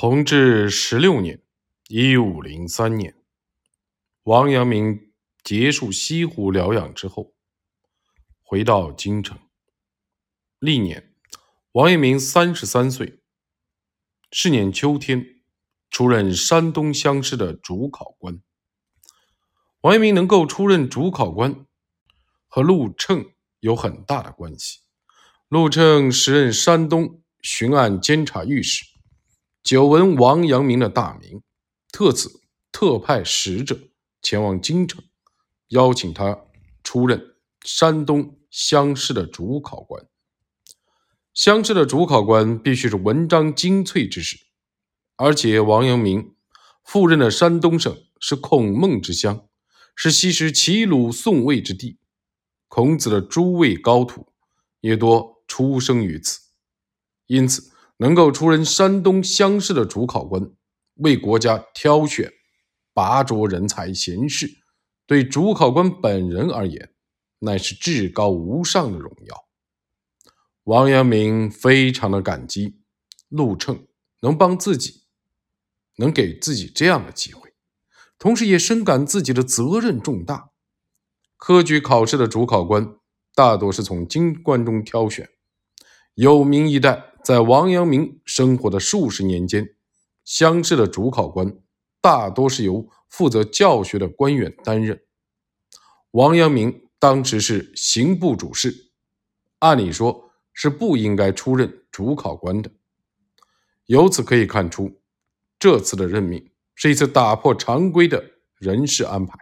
弘治十六年（一五零三年），王阳明结束西湖疗养之后，回到京城。历年，王阳明三十三岁。是年秋天，出任山东乡试的主考官。王阳明能够出任主考官，和陆称有很大的关系。陆称时任山东巡按监察御史。久闻王阳明的大名，特此特派使者前往京城，邀请他出任山东乡试的主考官。乡试的主考官必须是文章精粹之士，而且王阳明赴任的山东省是孔孟之乡，是西时齐鲁宋魏之地，孔子的诸位高徒也多出生于此，因此。能够出任山东乡试的主考官，为国家挑选、拔擢人才贤士，对主考官本人而言，乃是至高无上的荣耀。王阳明非常的感激陆称能帮自己，能给自己这样的机会，同时也深感自己的责任重大。科举考试的主考官大多是从京官中挑选，有名一代。在王阳明生活的数十年间，乡试的主考官大多是由负责教学的官员担任。王阳明当时是刑部主事，按理说是不应该出任主考官的。由此可以看出，这次的任命是一次打破常规的人事安排。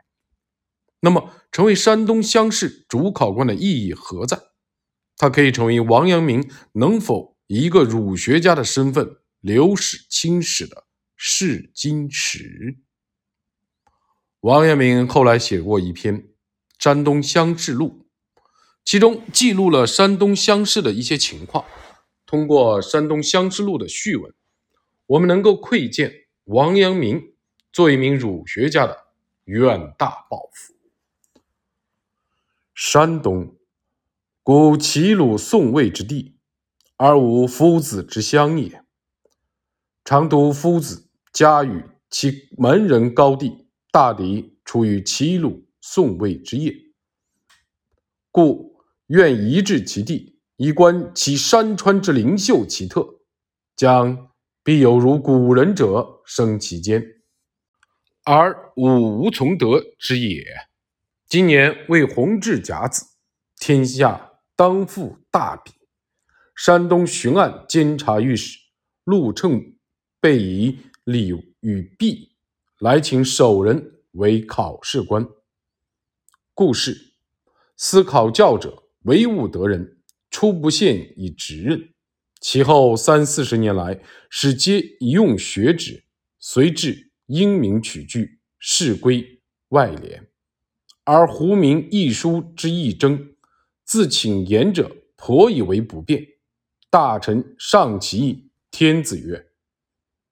那么，成为山东乡试主考官的意义何在？他可以成为王阳明能否？一个儒学家的身份，流史清史的试金石。王阳明后来写过一篇《山东乡试录》，其中记录了山东乡试的一些情况。通过《山东乡试录》的序文，我们能够窥见王阳明做一名儒学家的远大抱负。山东，古齐鲁宋魏之地。而无夫子之乡也。常读夫子家语，其门人高第，大抵出于齐鲁宋魏之业，故愿移至其地，以观其山川之灵秀奇特，将必有如古人者生其间，而吾无从得之也。今年为弘治甲子，天下当复大比。山东巡按监察御史陆称备以礼与币来请首人为考试官。故事：司考教者唯务得人，初不限以职任，其后三四十年来，使皆以用学止，随至英明取据，事归外联。而胡明一书之义征，自请言者颇以为不便。大臣上其意，天子曰：“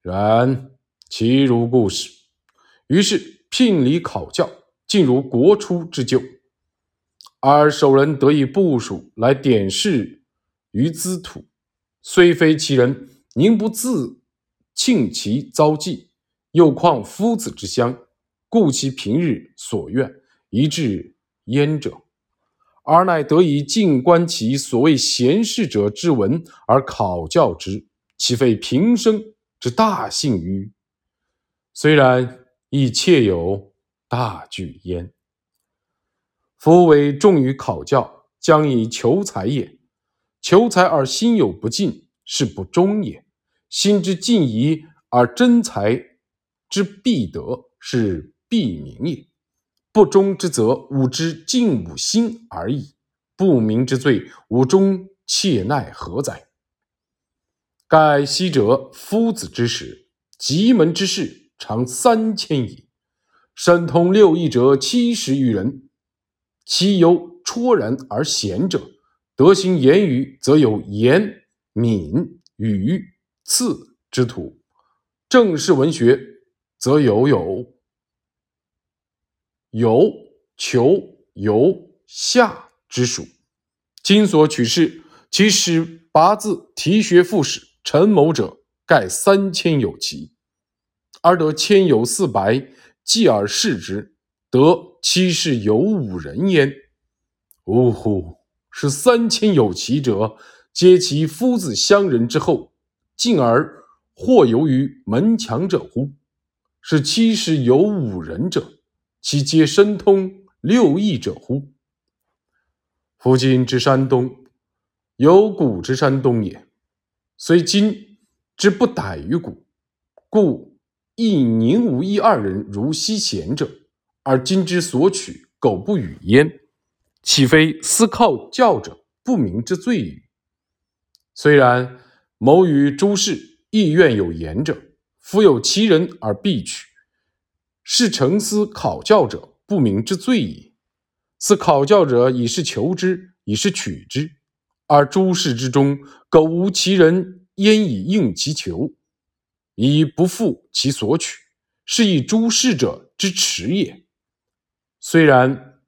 然其如故事。”于是聘礼考教，尽如国初之旧。而首人得以部署来点试于兹土，虽非其人，宁不自庆其遭际？又况夫子之乡，故其平日所愿，一至焉者？而乃得以静观其所谓贤士者之文而考教之，岂非平生之大幸于？虽然亦切有大惧焉。夫为重于考教，将以求才也。求才而心有不尽，是不忠也；心之尽疑而真才之必得，是必明也。不忠之则，吾之尽吾心而已；不明之罪，吾终切奈何哉？盖昔者夫子之时，极门之士常三千矣，神通六艺者七十余人，其有卓然而贤者，德行言语则有言、敏、语、次之徒；正是文学，则有有。有求由下之属，今所取士，其使八字题学复史陈某者盖三千有奇，而得千有四百，继而视之，得七十有五人焉。呜呼！是三千有奇者，皆其夫子乡人之后，进而或游于门墙者乎？是七十有五人者，其皆深通六艺者乎？夫今之山东，有古之山东也，虽今之不逮于古，故亦宁无一二人如昔贤者，而今之所取苟不与焉，岂非思靠教者不明之罪与？虽然某与诸事亦愿有言者，夫有其人而必取，是诚思考教者不明之罪也。此考教者以是求之，以是取之，而诸事之中苟无其人，焉以应其求，以不负其所取，是以诸事者之耻也。虽然，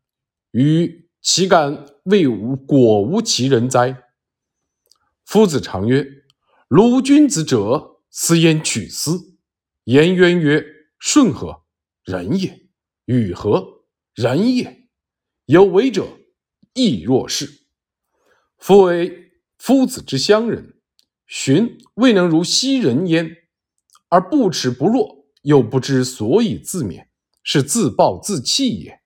于其敢谓无果无其人哉？夫子常曰：“鲁君子者，斯焉取斯？”颜渊曰：“顺何？人也。与何？人也。”有为者亦若是。夫为夫子之乡人，荀未能如昔人焉，而不耻不弱，又不知所以自勉，是自暴自弃也。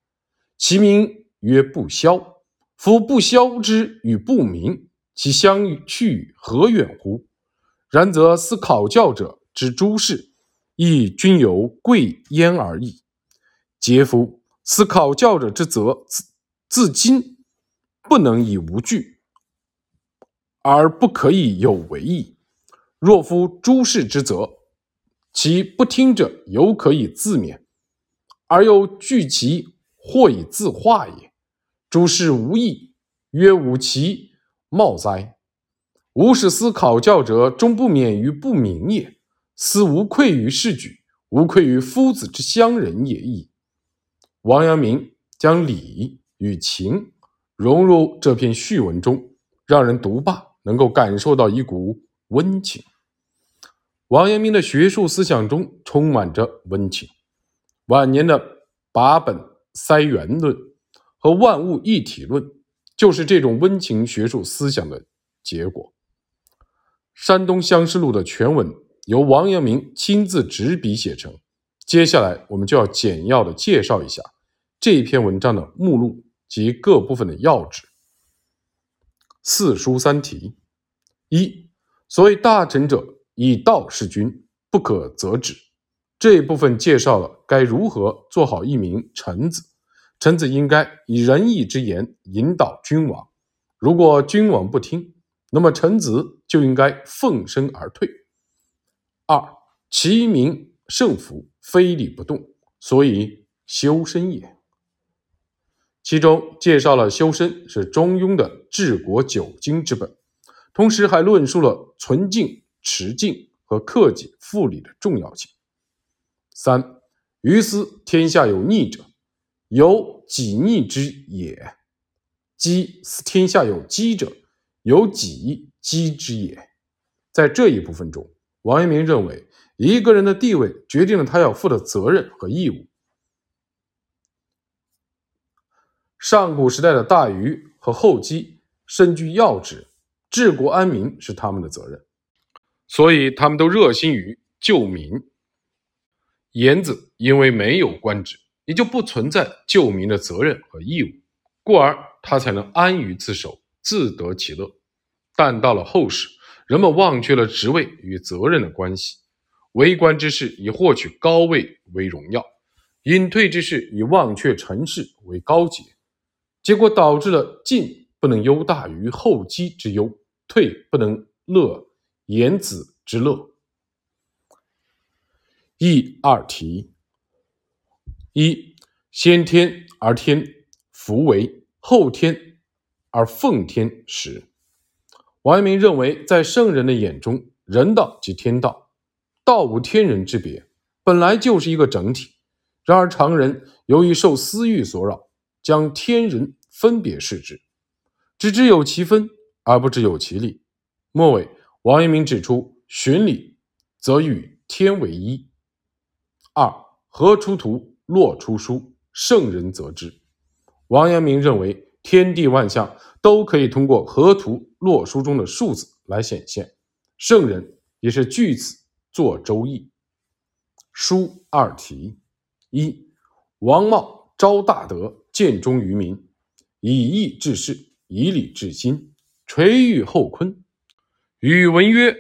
其名曰不肖。夫不肖之与不明，其相去何远乎？然则思考教者之诸事，亦均有贵焉而已。嗟夫！思考教者之责自。自今不能以无惧，而不可以有为矣。若夫诸事之责，其不听者犹可以自勉，而又惧其或以自化也。诸事无益，曰无其貌哉？吾使思考教者，终不免于不明也。斯无愧于世举，无愧于夫子之乡人也矣。王阳明将礼。与情融入这篇序文中，让人读罢能够感受到一股温情。王阳明的学术思想中充满着温情，晚年的八本塞元论和万物一体论就是这种温情学术思想的结果。《山东乡试录》的全文由王阳明亲自执笔写成，接下来我们就要简要的介绍一下这篇文章的目录。及各部分的要旨。四书三题：一、所谓大臣者，以道事君，不可则止。这一部分介绍了该如何做好一名臣子。臣子应该以仁义之言引导君王，如果君王不听，那么臣子就应该奉身而退。二、其名胜服，非礼不动，所以修身也。其中介绍了修身是中庸的治国九经之本，同时还论述了存敬、持敬和克己复礼的重要性。三，于斯天下有逆者，有己逆之也；积斯天下有积者，有己积之也。在这一部分中，王阳明认为，一个人的地位决定了他要负的责任和义务。上古时代的大禹和后姬身居要职，治国安民是他们的责任，所以他们都热心于救民。颜子因为没有官职，也就不存在救民的责任和义务，故而他才能安于自守，自得其乐。但到了后世，人们忘却了职位与责任的关系，为官之事以获取高位为荣耀，隐退之事以忘却尘世为高洁。结果导致了进不能忧大于后积之忧，退不能乐言子之乐。一二题：一先天而天福为，后天而奉天时。王阳明认为，在圣人的眼中，人道即天道，道无天人之别，本来就是一个整体。然而常人由于受私欲所扰。将天人分别视之，只知有其分而不知有其理。末尾，王阳明指出，循礼则与天为一。二河出图，洛出书，圣人则知。王阳明认为，天地万象都可以通过河图洛书中的数字来显现，圣人也是据此作《周易》。书二题：一、王茂昭大德，建忠于民，以义治世，以礼治心，垂育后坤。语文曰：“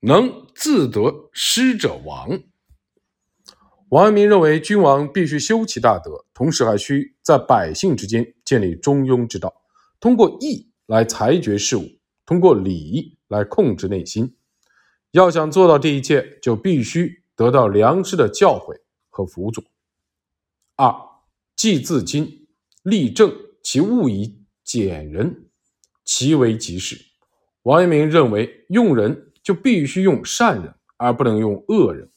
能自得失者亡。”王阳明认为，君王必须修其大德，同时还需在百姓之间建立中庸之道，通过义来裁决事物，通过礼来控制内心。要想做到这一切，就必须得到良师的教诲和辅佐。二，既自矜，立正，其务以简人，其为吉事。王阳明认为，用人就必须用善人，而不能用恶人。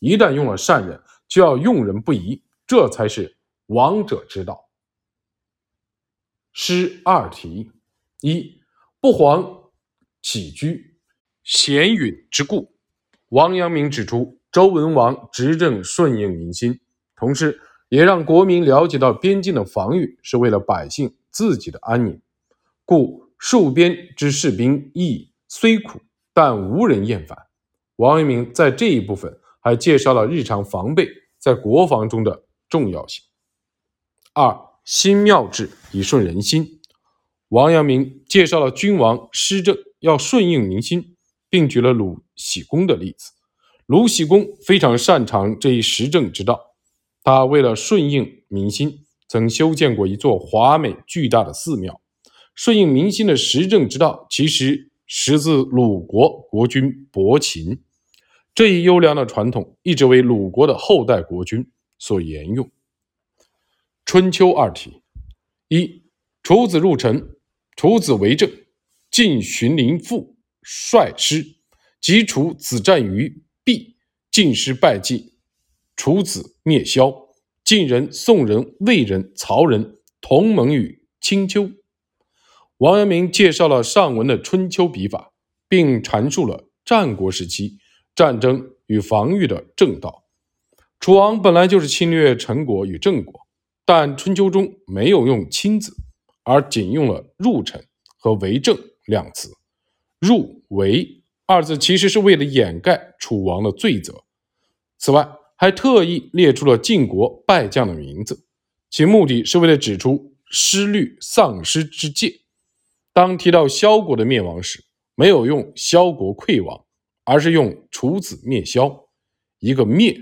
一旦用了善人，就要用人不疑，这才是王者之道。诗二题：一不遑起居，贤允之故。王阳明指出，周文王执政顺应民心，同时也让国民了解到边境的防御是为了百姓自己的安宁，故戍边之士兵役虽苦，但无人厌烦。王阳明在这一部分。还介绍了日常防备在国防中的重要性。二心妙志以顺人心。王阳明介绍了君王施政要顺应民心，并举了鲁僖公的例子。鲁僖公非常擅长这一实政之道，他为了顺应民心，曾修建过一座华美巨大的寺庙。顺应民心的实政之道，其实始自鲁国国君伯禽。这一优良的传统一直为鲁国的后代国君所沿用。春秋二题：一、楚子入陈，楚子为政，晋荀林父率师，及楚子战于毕，晋师败绩，楚子灭萧，晋人、宋人、魏人、曹人同盟于青丘。王阳明介绍了上文的春秋笔法，并阐述了战国时期。战争与防御的正道，楚王本来就是侵略陈国与郑国，但春秋中没有用“亲”字，而仅用了“入臣”和“为政”两词。“入为”二字其实是为了掩盖楚王的罪责。此外，还特意列出了晋国败将的名字，其目的是为了指出失律丧失之戒。当提到萧国的灭亡时，没有用“萧国溃亡”。而是用楚子灭萧，一个灭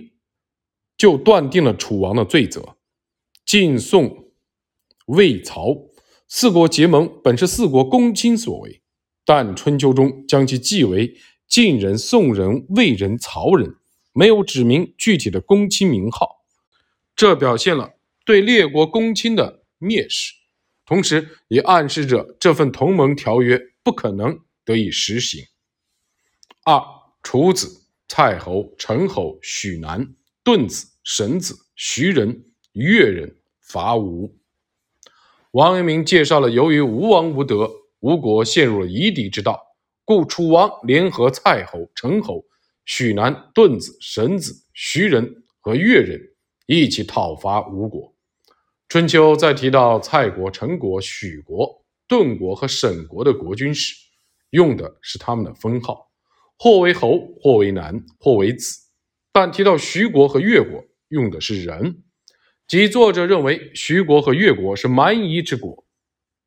就断定了楚王的罪责。晋、宋、魏、曹四国结盟本是四国公卿所为，但春秋中将其记为晋人、宋人、魏人、曹人，没有指明具体的公卿名号，这表现了对列国公卿的蔑视，同时也暗示着这份同盟条约不可能得以实行。二楚子、蔡侯、陈侯、许南、顿子、沈子、徐人、越人伐吴。王阳明介绍了，由于吴王无德，吴国陷入了夷狄之道，故楚王联合蔡侯、陈侯、许南、顿子、沈子、徐人和越人一起讨伐吴国。春秋在提到蔡国、陈国、许国、顿国和沈国的国君时，用的是他们的封号。或为侯，或为男，或为子。但提到徐国和越国，用的是人，即作者认为徐国和越国是蛮夷之国。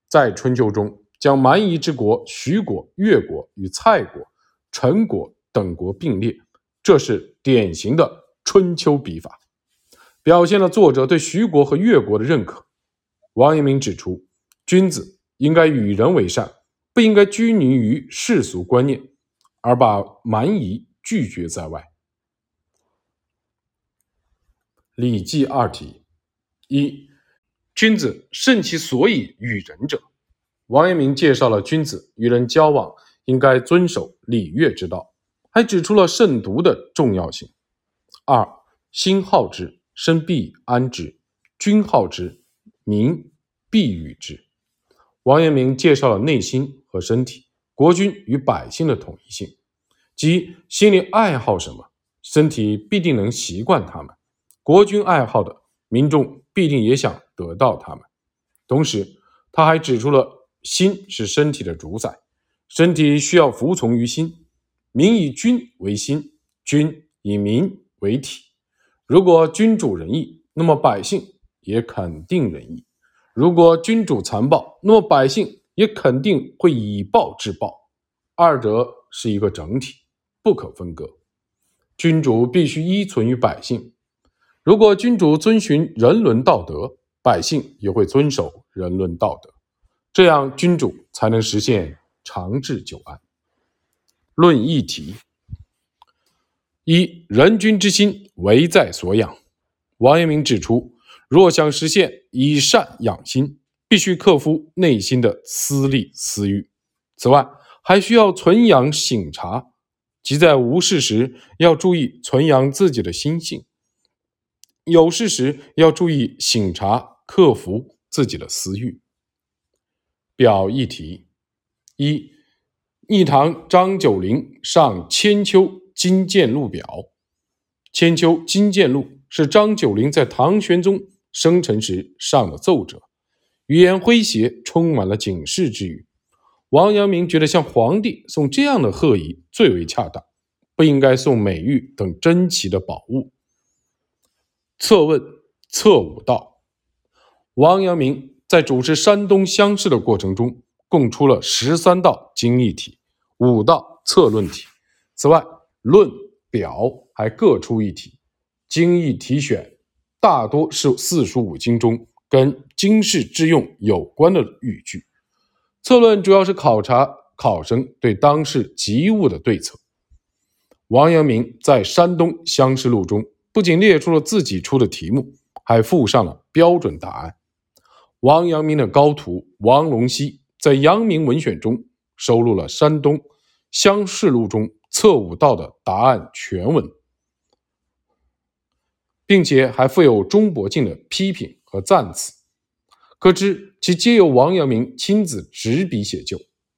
在春秋中，将蛮夷之国徐国、越国与蔡国、陈国等国并列，这是典型的春秋笔法，表现了作者对徐国和越国的认可。王阳明指出，君子应该与人为善，不应该拘泥于世俗观念。而把蛮夷拒绝在外。《礼记》二题：一、君子慎其所以与人者。王阳明介绍了君子与人交往应该遵守礼乐之道，还指出了慎独的重要性。二、心好之，身必安之；君好之，民必与之。王阳明介绍了内心和身体、国君与百姓的统一性。即心里爱好什么，身体必定能习惯他们。国君爱好的，民众必定也想得到它们。同时，他还指出了心是身体的主宰，身体需要服从于心。民以君为心，君以民为体。如果君主仁义，那么百姓也肯定仁义；如果君主残暴，那么百姓也肯定会以暴制暴。二者是一个整体，不可分割。君主必须依存于百姓。如果君主遵循人伦道德，百姓也会遵守人伦道德，这样君主才能实现长治久安。论议题：一人君之心，唯在所养。王阳明指出，若想实现以善养心，必须克服内心的私利私欲。此外，还需要存养省察，即在无事时要注意存养自己的心性，有事时要注意省察克服自己的私欲。表议题：一。逆唐张九龄上《千秋金鉴录》表，《千秋金鉴录》是张九龄在唐玄宗生辰时上的奏折，语言诙谐，充满了警示之语。王阳明觉得向皇帝送这样的贺仪最为恰当，不应该送美玉等珍奇的宝物。策问策武道，王阳明在主持山东乡试的过程中，共出了十三道经义题。五道策论题，此外论表还各出一题。经义题选大多是四书五经中跟经世致用有关的语句。策论主要是考察考生对当世急务的对策。王阳明在《山东乡试录》中不仅列出了自己出的题目，还附上了标准答案。王阳明的高徒王龙溪在《阳明文选》中。收录了《山东乡试录》中测武道的答案全文，并且还附有钟伯敬的批评和赞词，可知其皆由王阳明亲自执笔写就。